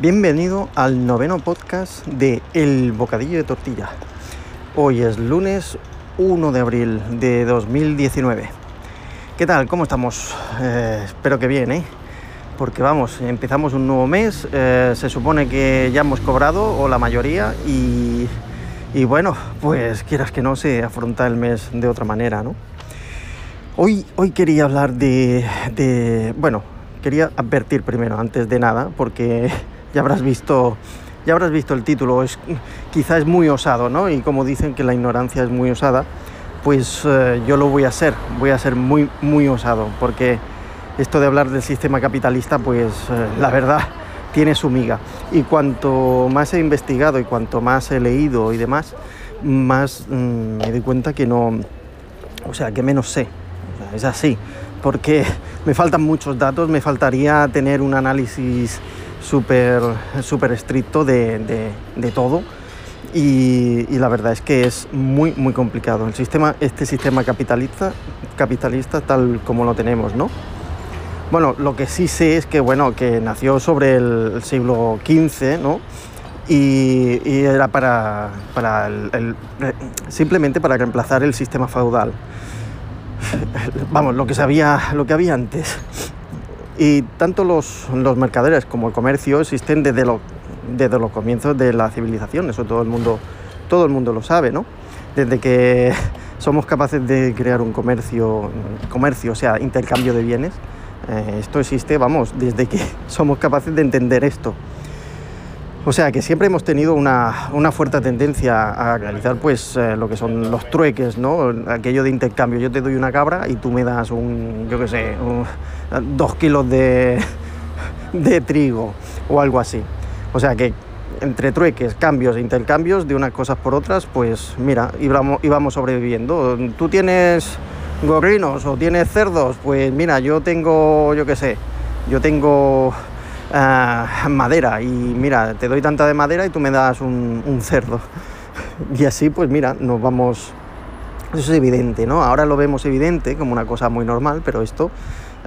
Bienvenido al noveno podcast de El Bocadillo de Tortilla. Hoy es lunes 1 de abril de 2019. ¿Qué tal? ¿Cómo estamos? Eh, espero que bien, ¿eh? Porque vamos, empezamos un nuevo mes, eh, se supone que ya hemos cobrado, o la mayoría, y, y bueno, pues quieras que no, se afronta el mes de otra manera, ¿no? Hoy, hoy quería hablar de, de, bueno, quería advertir primero, antes de nada, porque ya habrás visto, ya habrás visto el título, es, quizá es muy osado, ¿no? Y como dicen que la ignorancia es muy osada, pues eh, yo lo voy a ser, voy a ser muy, muy osado, porque esto de hablar del sistema capitalista, pues eh, la verdad tiene su miga. Y cuanto más he investigado y cuanto más he leído y demás, más mm, me doy cuenta que no, o sea, que menos sé es así, porque me faltan muchos datos, me faltaría tener un análisis súper super estricto de, de, todo. Y, la verdad es que es muy muy complicado el sistema este sistema capitalista capitalista tal como lo tenemos no bueno lo que sí sé es que bueno que nació sobre el, siglo XV no y, era para, para el, simplemente para reemplazar el sistema feudal vamos, lo que, sabía, lo que había antes. Y tanto los, los mercaderes como el comercio existen desde, lo, desde los comienzos de la civilización, eso todo el mundo, todo el mundo lo sabe, ¿no? Desde que somos capaces de crear un comercio, comercio o sea, intercambio de bienes, eh, esto existe, vamos, desde que somos capaces de entender esto. O sea que siempre hemos tenido una, una fuerte tendencia a realizar pues eh, lo que son los trueques, ¿no? Aquello de intercambio. Yo te doy una cabra y tú me das un, yo qué sé, dos kilos de, de trigo o algo así. O sea que entre trueques, cambios e intercambios de unas cosas por otras, pues mira, íbamos, íbamos sobreviviendo. Tú tienes gorrinos o tienes cerdos, pues mira, yo tengo, yo qué sé, yo tengo uh, madera y mira, te doy tanta de madera y tú me das un, cerdo. Y así pues mira, nos vamos... Eso es evidente, ¿no? Ahora lo vemos evidente como una cosa muy normal, pero esto,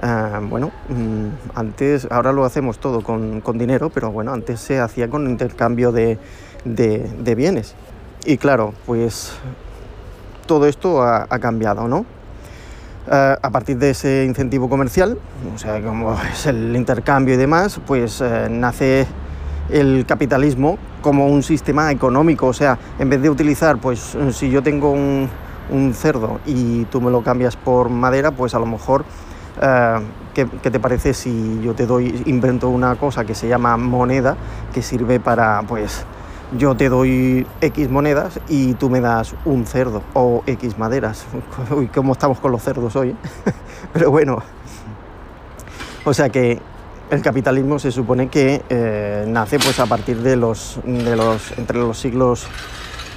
uh, bueno, um, antes, ahora lo hacemos todo con, con, dinero, pero bueno, antes se hacía con intercambio de, de, bienes. Y claro, pues todo esto ha cambiado, ¿no? Eh, a partir de ese incentivo comercial, o sea, como es el intercambio y demás, pues eh, nace el capitalismo como un sistema económico, o sea, en vez de utilizar, pues si yo tengo un, cerdo y tú me lo cambias por madera, pues a lo mejor, eh, ¿qué, ¿qué, te parece si yo te doy, invento una cosa que se llama moneda, que sirve para, pues, yo te doy X monedas y tú me das un cerdo o X maderas. Uy, cómo estamos con los cerdos hoy. Pero bueno, o sea que el capitalismo se supone que eh, nace pues a partir de los, de los entre los siglos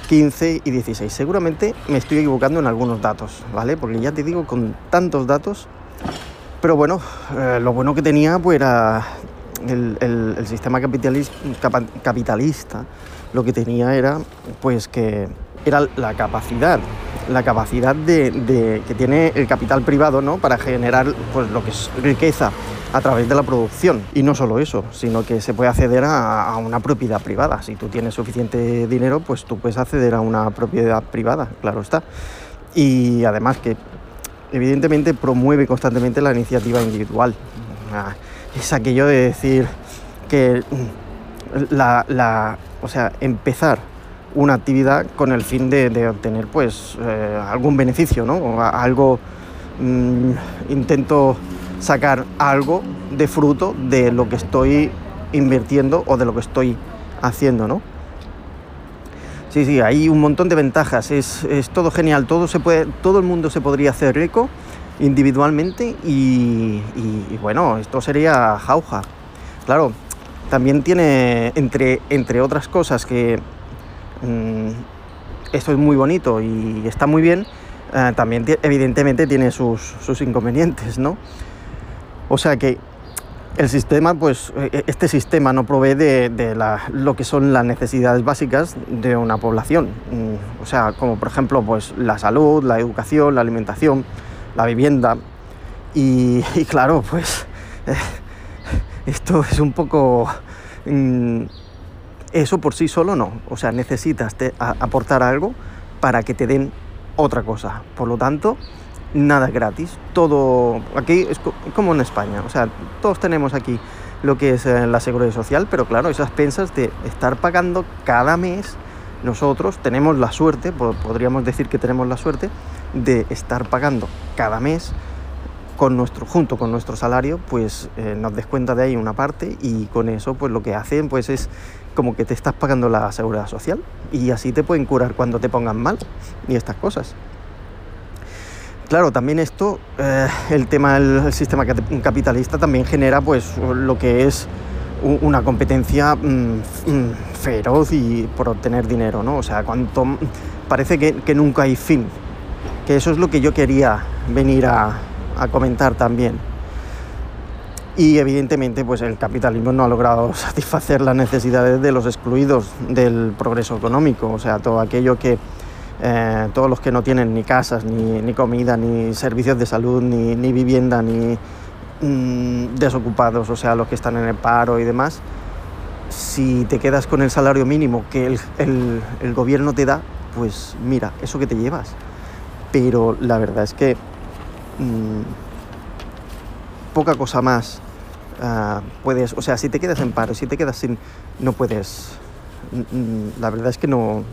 XV y XVI. Seguramente me estoy equivocando en algunos datos, ¿vale? Porque ya te digo, con tantos datos. Pero bueno, eh, lo bueno que tenía pues era el, el, sistema capitalista lo que tenía era pues que era la capacidad, la capacidad de, que tiene el capital privado ¿no? para generar pues, lo que es riqueza a través de la producción. Y no solo eso, sino que se puede acceder a, una propiedad privada. Si tú tienes suficiente dinero, pues tú puedes acceder a una propiedad privada, claro está. Y además que evidentemente promueve constantemente la iniciativa individual. Ah, es aquello de decir que la o sea, empezar una actividad con el fin de, obtener pues eh, algún beneficio, ¿no? O algo, mmm, intento sacar algo de fruto de lo que estoy invirtiendo o de lo que estoy haciendo, ¿no? Sí, sí, hay un montón de ventajas, es, es todo genial, todo, se puede, todo el mundo se podría hacer rico individualmente y, y, y bueno, esto sería jauja. Claro, también tiene, entre, entre otras cosas, que mmm, esto es muy bonito y está muy bien, eh, también evidentemente tiene sus, sus inconvenientes, ¿no? O sea que el sistema, pues e, este sistema no provee de, lo que son las necesidades básicas de una población. O sea, como por ejemplo, pues la salud, la educación, la alimentación, la vivienda. Y, claro, pues esto es un poco... Mm, eso por sí solo no. O sea, necesitas aportar algo para que te den otra cosa. Por lo tanto, nada gratis. Todo aquí es como en España. O sea, todos tenemos aquí lo que es eh, la seguridad social, pero claro, esas pensas de estar pagando cada mes, nosotros tenemos la suerte, podríamos decir que tenemos la suerte, de estar pagando cada mes con nuestro, junto con nuestro salario, pues eh, nos descuenta de ahí una parte y con eso pues lo que hacen pues es como que te estás pagando la seguridad social y así te pueden curar cuando te pongan mal y estas cosas. Claro, también esto, eh, el tema del sistema capitalista también genera pues lo que es una competencia mm, mm, feroz y por obtener dinero, ¿no? O sea, cuanto parece que, nunca hay fin. Que eso es lo que yo quería venir a, comentar también. Y evidentemente, pues el capitalismo no ha logrado satisfacer las necesidades de los excluidos del progreso económico. O sea, todo aquello que eh, todos los que no tienen ni casas, ni, comida, ni servicios de salud, ni, vivienda, ni mm, desocupados, o sea, los que están en el paro y demás, si te quedas con el salario mínimo que el, gobierno te da, pues mira, eso que te llevas. Pero la verdad es que mm, poca cosa más ah, puedes, o sea, si te quedas en paro, si te quedas sin, no puedes, mm, la verdad es que no,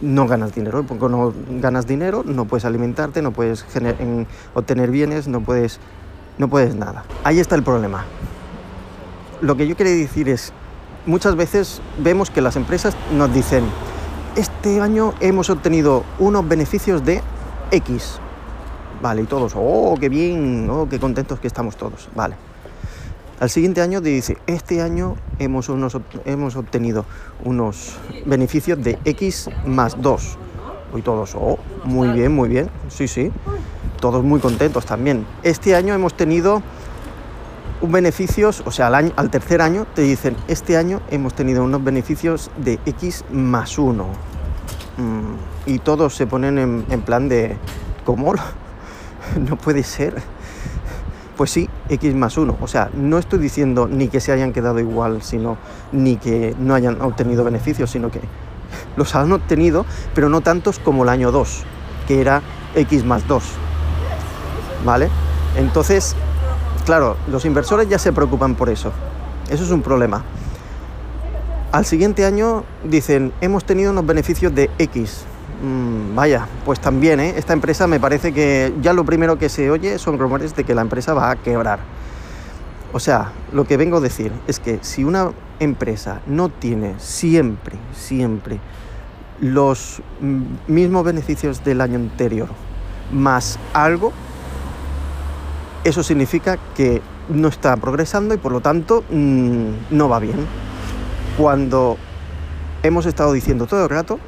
no ganas dinero. Porque no ganas dinero, no puedes alimentarte, no puedes obtener bienes, no puedes, no puedes nada. Ahí está el problema. Lo que yo quería decir es, muchas veces vemos que las empresas nos dicen, este año hemos obtenido unos beneficios de X. Vale, y todos, oh, qué bien, oh, qué contentos que estamos todos. Vale. Al siguiente año dice, este año hemos, hemos obtenido unos beneficios de X más 2. Y todos, oh, muy bien, muy bien, sí, sí, todos muy contentos también. Este año hemos tenido un beneficios, o sea, al, año, al tercer año te dicen, este año hemos tenido unos beneficios de X más 1. Mm, y todos se ponen en, en plan de, ¿cómo? no puede ser pues sí, X más 1. O sea, no estoy diciendo ni que se hayan quedado igual, sino ni que no hayan obtenido beneficios, sino que los han obtenido, pero no tantos como el año 2, que era X más 2. ¿Vale? Entonces, claro, los inversores ya se preocupan por eso. Eso es un problema. Al siguiente año dicen, hemos tenido unos beneficios de X. Mm, vaya, pues también, ¿eh? esta empresa me parece que ya lo primero que se oye son rumores de que la empresa va a quebrar. O sea, lo que vengo a decir es que si una empresa no tiene siempre, siempre los mismos beneficios del año anterior más algo, eso significa que no está progresando y por lo tanto mm, no va bien. Cuando hemos estado diciendo todo el rato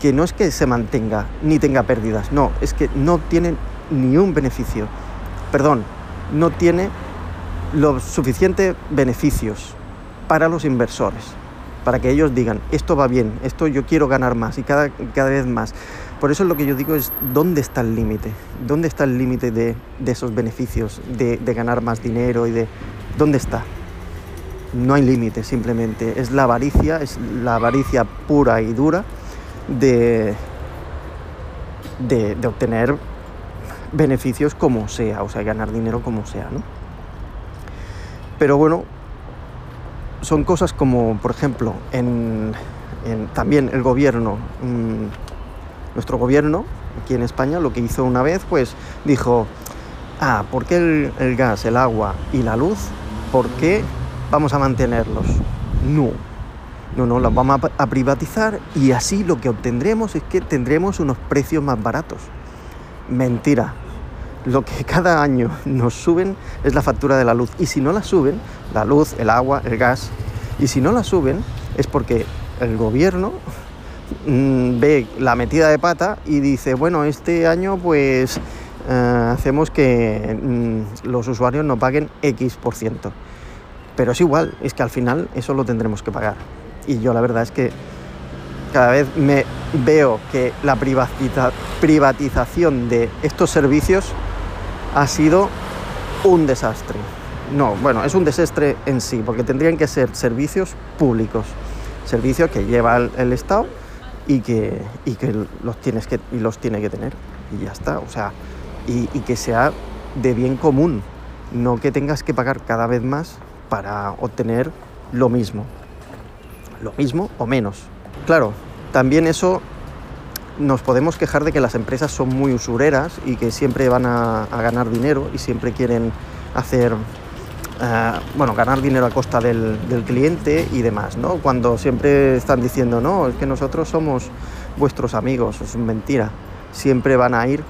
que no es que se mantenga ni tenga pérdidas, no, es que no tiene ni un beneficio. Perdón, no tiene los suficientes beneficios para los inversores, para que ellos digan, esto va bien, esto yo quiero ganar más y cada, cada vez más. Por eso lo que yo digo es, ¿dónde está el límite? ¿Dónde está el límite de, esos beneficios, de, de ganar más dinero y de... ¿Dónde está? No hay límite, simplemente. Es la avaricia, es la avaricia pura y dura de, de, obtener beneficios como sea, o sea, ganar dinero como sea, ¿no? Pero bueno, son cosas como, por ejemplo, en, también el gobierno, mm, nuestro gobierno aquí en España lo que hizo una vez, pues dijo, ah, ¿por qué el, el gas, el agua y la luz, por qué vamos a mantenerlos? No, no, no, las vamos a privatizar y así lo que obtendremos es que tendremos unos precios más baratos. Mentira. Lo que cada año nos suben es la factura de la luz. Y si no la suben, la luz, el agua, el gas, y si no la suben es porque el gobierno mm, ve la metida de pata y dice, bueno, este año pues eh, hacemos que mm, los usuarios no paguen X por ciento. Pero es igual, es que al final eso lo tendremos que pagar y yo la verdad es que cada vez me veo que la privatización de estos servicios ha sido un desastre. no, bueno, es un desastre en sí, porque tendrían que ser servicios públicos, servicios que lleva el, Estado y que, y que los, tienes que y los tiene que tener. Y ya está, o sea, y, y que sea de bien común, no que tengas que pagar cada vez más para obtener lo mismo. Lo mismo o menos. Claro, también eso nos podemos quejar de que las empresas son muy usureras y que siempre van a, ganar dinero y siempre quieren hacer, eh, bueno, ganar dinero a costa del, cliente y demás, ¿no? Cuando siempre están diciendo, no, es que nosotros somos vuestros amigos, es mentira. Siempre van a ir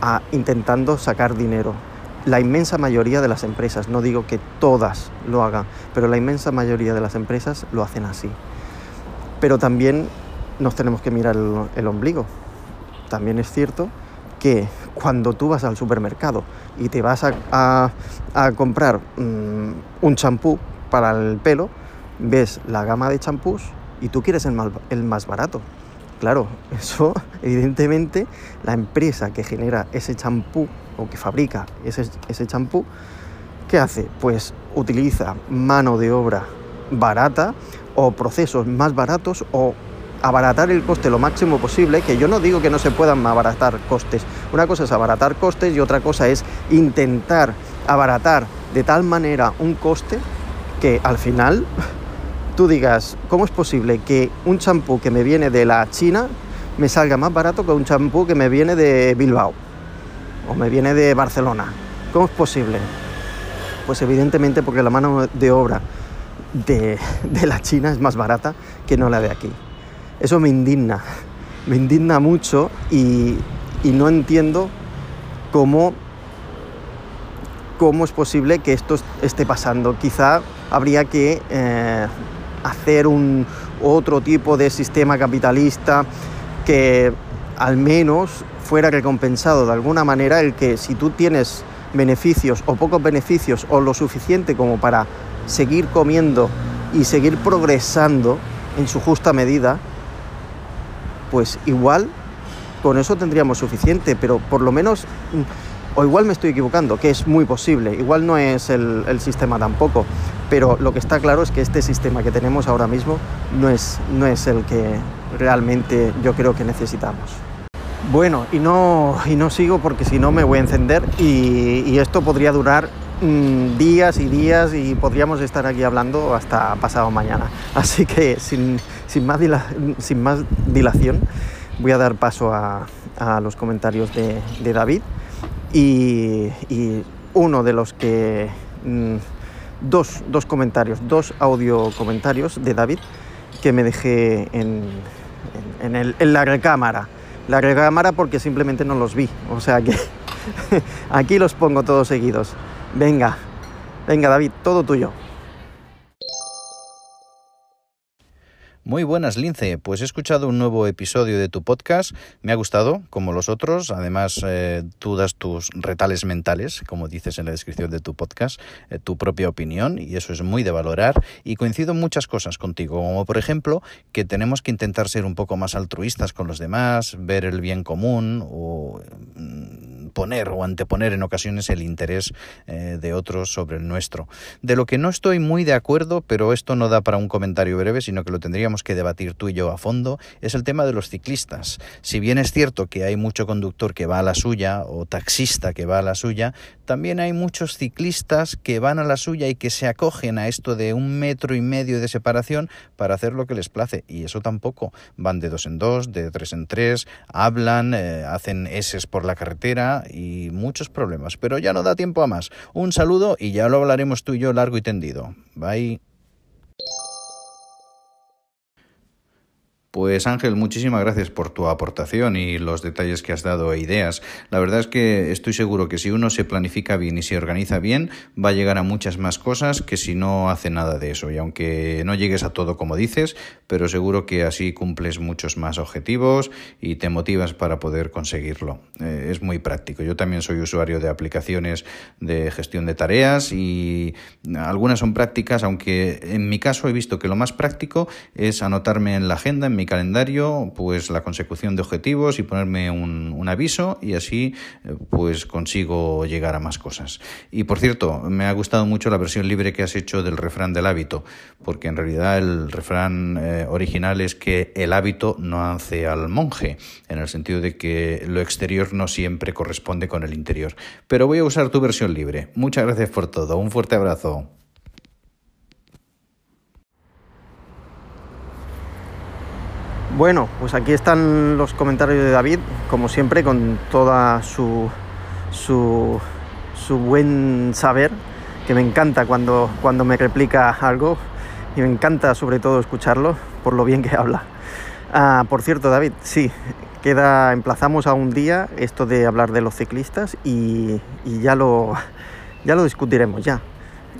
a, intentando sacar dinero. La inmensa mayoría de las empresas, no digo que todas lo hagan, pero la inmensa mayoría de las empresas lo hacen así. Pero también nos tenemos que mirar el, ombligo. También es cierto que cuando tú vas al supermercado y te vas a, comprar mm, un champú para el pelo, ves la gama de champús y tú quieres el más barato. Claro, eso evidentemente la empresa que genera ese champú o que fabrica ese champú, ¿qué hace? Pues utiliza mano de obra barata o procesos más baratos o abaratar el coste lo máximo posible, que yo no digo que no se puedan abaratar costes. Una cosa es abaratar costes y otra cosa es intentar abaratar de tal manera un coste que al final tú digas, ¿cómo es posible que un champú que me viene de la China me salga más barato que un champú que me viene de Bilbao o me viene de Barcelona? ¿Cómo es posible? Pues evidentemente porque la mano de obra de, de la China es más barata que no la de aquí. Eso me indigna, me indigna mucho y, no entiendo cómo, cómo es posible que esto esté pasando. Quizá habría que eh, hacer un otro tipo de sistema capitalista que al menos fuera recompensado de alguna manera el que si tú tienes beneficios o pocos beneficios o lo suficiente como para seguir comiendo y seguir progresando en su justa medida, pues igual con eso tendríamos suficiente, pero por lo menos, o igual me estoy equivocando, que es muy posible, igual no es el, sistema tampoco, pero lo que está claro es que este sistema que tenemos ahora mismo no es, no es el que realmente yo creo que necesitamos. Bueno, y no, y no sigo porque si no me voy a encender y, esto podría durar mm, días y días y podríamos estar aquí hablando hasta pasado mañana. Así que sin, sin más, sin más dilación, voy a dar paso a, los comentarios de, David y, uno de los que... Mm, dos, comentarios, dos audio comentarios de David que me dejé en, en la recámara. La recámara porque simplemente no los vi, o sea que aquí los pongo todos seguidos. Venga, venga David, todo tuyo. Muy buenas, Lince. Pues he escuchado un nuevo episodio de tu podcast. Me ha gustado, como los otros. Además, eh, tú das tus retales mentales, como dices en la descripción de tu podcast, eh, tu propia opinión, y eso es muy de valorar. Y coincido en muchas cosas contigo, como por ejemplo que tenemos que intentar ser un poco más altruistas con los demás, ver el bien común o mm, poner o anteponer en ocasiones el interés eh, de otros sobre el nuestro. De lo que no estoy muy de acuerdo, pero esto no da para un comentario breve, sino que lo tendríamos que debatir tú y yo a fondo es el tema de los ciclistas. Si bien es cierto que hay mucho conductor que va a la suya o taxista que va a la suya, también hay muchos ciclistas que van a la suya y que se acogen a esto de un metro y medio de separación para hacer lo que les place. Y eso tampoco. Van de dos en dos, de tres en tres, hablan, eh, hacen S por la carretera y muchos problemas. Pero ya no da tiempo a más. Un saludo y ya lo hablaremos tú y yo largo y tendido. Bye. Pues Ángel, muchísimas gracias por tu aportación y los detalles que has dado e ideas. La verdad es que estoy seguro que si uno se planifica bien y se organiza bien, va a llegar a muchas más cosas que si no hace nada de eso. Y aunque no llegues a todo como dices, pero seguro que así cumples muchos más objetivos y te motivas para poder conseguirlo. Eh, es muy práctico. Yo también soy usuario de aplicaciones de gestión de tareas y algunas son prácticas, aunque en mi caso he visto que lo más práctico es anotarme en la agenda, en mi calendario pues la consecución de objetivos y ponerme un, un aviso y así eh, pues consigo llegar a más cosas. Y por cierto, me ha gustado mucho la versión libre que has hecho del refrán del hábito, porque en realidad el refrán eh, original es que el hábito no hace al monje, en el sentido de que lo exterior no siempre corresponde con el interior. Pero voy a usar tu versión libre. Muchas gracias por todo. Un fuerte abrazo. Bueno, pues aquí están los comentarios de David, como siempre, con toda su, su, buen saber, que me encanta cuando, cuando me replica algo y me encanta sobre todo escucharlo por lo bien que habla. Ah, por cierto, David, sí, queda, emplazamos a un día esto de hablar de los ciclistas y, y ya, lo, ya lo discutiremos ya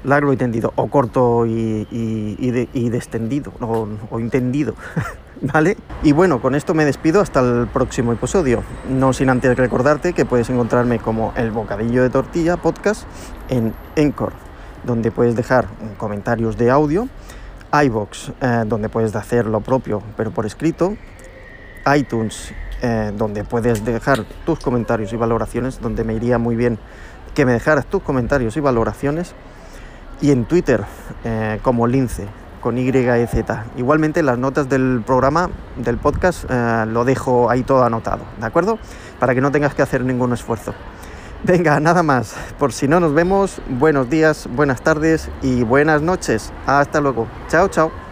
largo y tendido, o corto y, y, y, y descendido, o entendido. ¿Vale? Y bueno, con esto me despido hasta el próximo episodio. No sin antes recordarte que puedes encontrarme como El Bocadillo de Tortilla Podcast en Encore, donde puedes dejar comentarios de audio, iBox, eh, donde puedes hacer lo propio pero por escrito, iTunes, eh, donde puedes dejar tus comentarios y valoraciones, donde me iría muy bien que me dejaras tus comentarios y valoraciones, y en Twitter eh, como Lince con Y Z. Igualmente las notas del programa, del podcast, eh, lo dejo ahí todo anotado, ¿de acuerdo? Para que no tengas que hacer ningún esfuerzo. Venga, nada más. Por si no nos vemos, buenos días, buenas tardes y buenas noches. Hasta luego. Chao, chao.